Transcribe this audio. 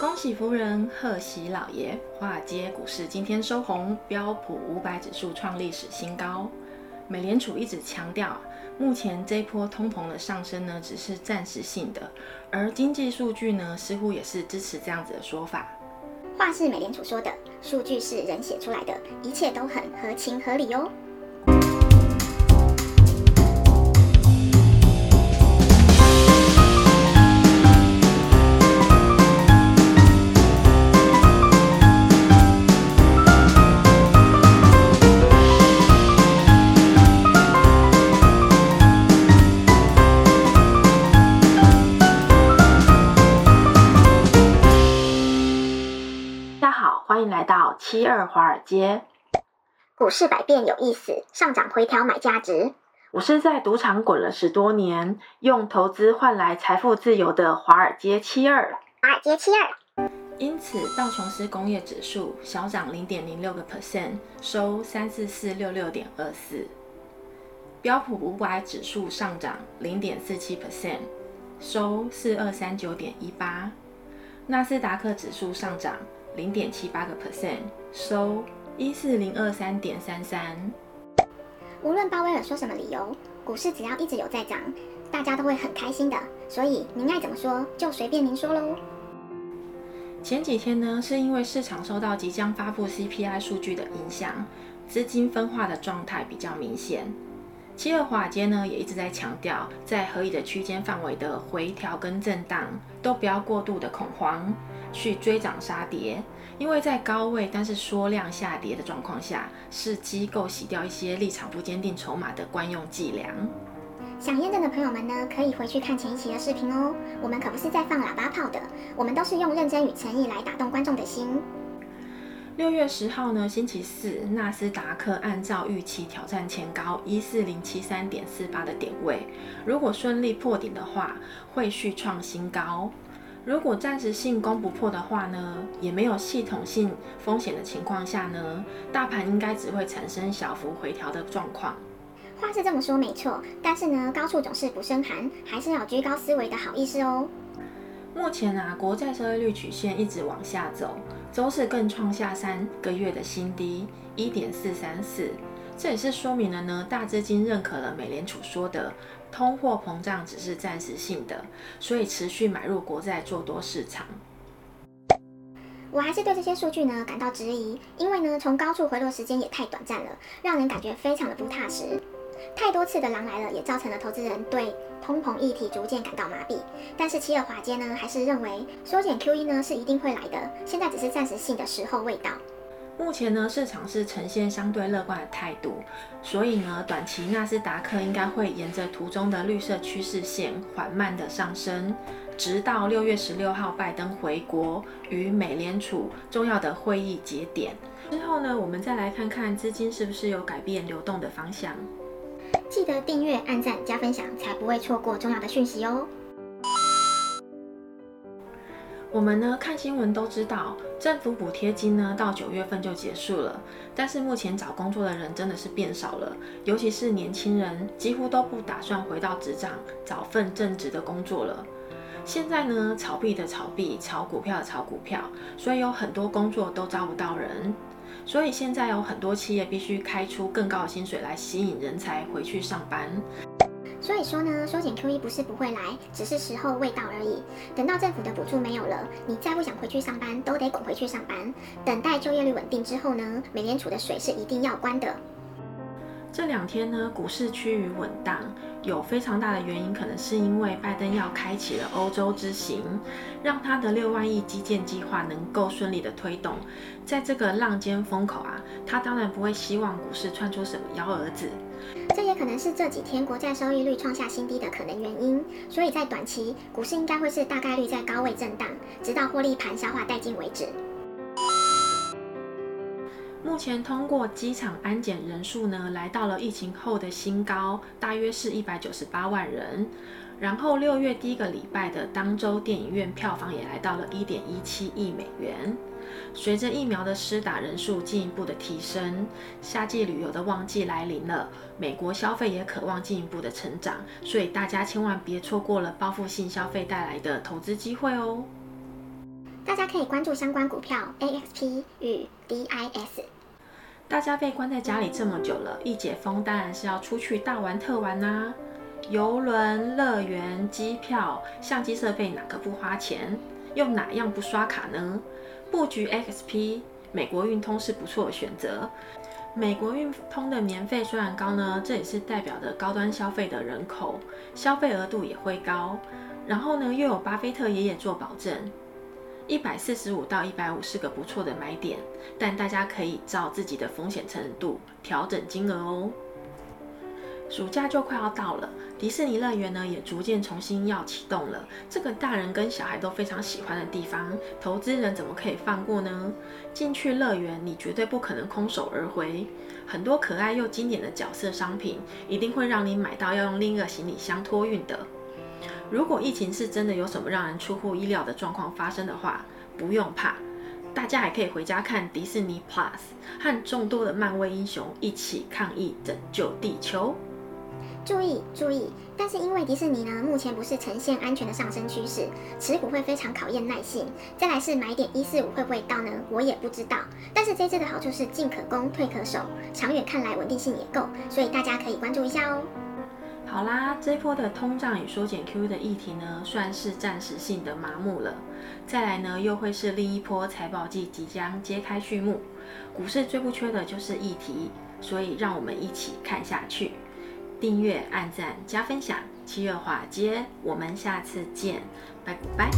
恭喜夫人，贺喜老爷！华尔街股市今天收红，标普五百指数创历史新高。美联储一直强调，目前这波通膨的上升呢，只是暂时性的，而经济数据呢，似乎也是支持这样子的说法。话是美联储说的，数据是人写出来的，一切都很合情合理哟。七二华尔街，股市百变有意思，上涨回调买价值。我是在赌场滚了十多年，用投资换来财富自由的华尔街七二。华尔街七二。因此，道琼斯工业指数小涨零点零六个 percent，收三四四六六点二四。标普五百指数上涨零点四七 percent，收四二三九点一八。纳斯达克指数上涨。零点七八个 percent，收一四零二三点三三。无论鲍威尔说什么理由，股市只要一直有在涨，大家都会很开心的。所以您爱怎么说就随便您说喽。前几天呢，是因为市场受到即将发布 CPI 数据的影响，资金分化的状态比较明显。七二华尔街呢也一直在强调，在合理的区间范围的回调跟震荡，都不要过度的恐慌。去追涨杀跌，因为在高位但是缩量下跌的状况下，是机构洗掉一些立场不坚定筹码的惯用伎俩。想验证的朋友们呢，可以回去看前一期的视频哦。我们可不是在放喇叭炮的，我们都是用认真与诚意来打动观众的心。六月十号呢，星期四，纳斯达克按照预期挑战前高一四零七三点四八的点位，如果顺利破顶的话，会续创新高。如果暂时性攻不破的话呢，也没有系统性风险的情况下呢，大盘应该只会产生小幅回调的状况。话是这么说没错，但是呢，高处总是不胜寒，还是要居高思维的好意思哦。目前啊，国债收益率曲线一直往下走，周四更创下三个月的新低，一点四三四。这也是说明了呢，大资金认可了美联储说的。通货膨胀只是暂时性的，所以持续买入国债做多市场。我还是对这些数据呢感到质疑，因为呢从高处回落时间也太短暂了，让人感觉非常的不踏实。太多次的狼来了，也造成了投资人对通膨议题逐渐感到麻痹。但是七二华街呢还是认为缩减 QE 呢是一定会来的，现在只是暂时性的时候未到。目前呢，市场是呈现相对乐观的态度，所以呢，短期纳斯达克应该会沿着图中的绿色趋势线缓慢的上升，直到六月十六号拜登回国与美联储重要的会议节点之后呢，我们再来看看资金是不是有改变流动的方向。记得订阅、按赞、加分享，才不会错过重要的讯息哦。我们呢看新闻都知道，政府补贴金呢到九月份就结束了，但是目前找工作的人真的是变少了，尤其是年轻人几乎都不打算回到职场找份正职的工作了。现在呢炒币的炒币，炒股票的炒股票，所以有很多工作都招不到人，所以现在有很多企业必须开出更高的薪水来吸引人才回去上班。所以说呢，缩减 QE 不是不会来，只是时候未到而已。等到政府的补助没有了，你再不想回去上班，都得滚回去上班。等待就业率稳定之后呢，美联储的水是一定要关的。这两天呢，股市趋于稳当，有非常大的原因，可能是因为拜登要开启了欧洲之行，让他的六万亿基建计划能够顺利的推动。在这个浪尖风口啊，他当然不会希望股市窜出什么幺蛾子。这也可能是这几天国债收益率创下新低的可能原因。所以在短期，股市应该会是大概率在高位震荡，直到获利盘消化殆尽为止。目前通过机场安检人数呢，来到了疫情后的新高，大约是一百九十八万人。然后六月第一个礼拜的当周电影院票房也来到了一点一七亿美元。随着疫苗的施打人数进一步的提升，夏季旅游的旺季来临了，美国消费也渴望进一步的成长，所以大家千万别错过了报复性消费带来的投资机会哦。大家可以关注相关股票 AXP 与 DIS。大家被关在家里这么久了，一解封当然是要出去大玩特玩啦！游轮、乐园、机票、相机设备哪个不花钱？又哪样不刷卡呢？布局 X P 美国运通是不错的选择。美国运通的年费虽然高呢，这也是代表着高端消费的人口，消费额度也会高。然后呢，又有巴菲特爷爷做保证。一百四十五到一百五是个不错的买点，但大家可以照自己的风险程度调整金额哦。暑假就快要到了，迪士尼乐园呢也逐渐重新要启动了。这个大人跟小孩都非常喜欢的地方，投资人怎么可以放过呢？进去乐园，你绝对不可能空手而回。很多可爱又经典的角色商品，一定会让你买到要用另一个行李箱托运的。如果疫情是真的有什么让人出乎意料的状况发生的话，不用怕，大家还可以回家看迪士尼 Plus，和众多的漫威英雄一起抗疫拯救地球。注意注意！但是因为迪士尼呢，目前不是呈现安全的上升趋势，持股会非常考验耐性。再来是买点一四五会不会到呢？我也不知道。但是这支的好处是进可攻，退可守，长远看来稳定性也够，所以大家可以关注一下哦。好啦，这波的通胀与缩减 QE 的议题呢，算是暂时性的麻木了。再来呢，又会是另一波财报季即将揭开序幕。股市最不缺的就是议题，所以让我们一起看下去。订阅、按赞、加分享，七月华尔街，我们下次见，拜拜。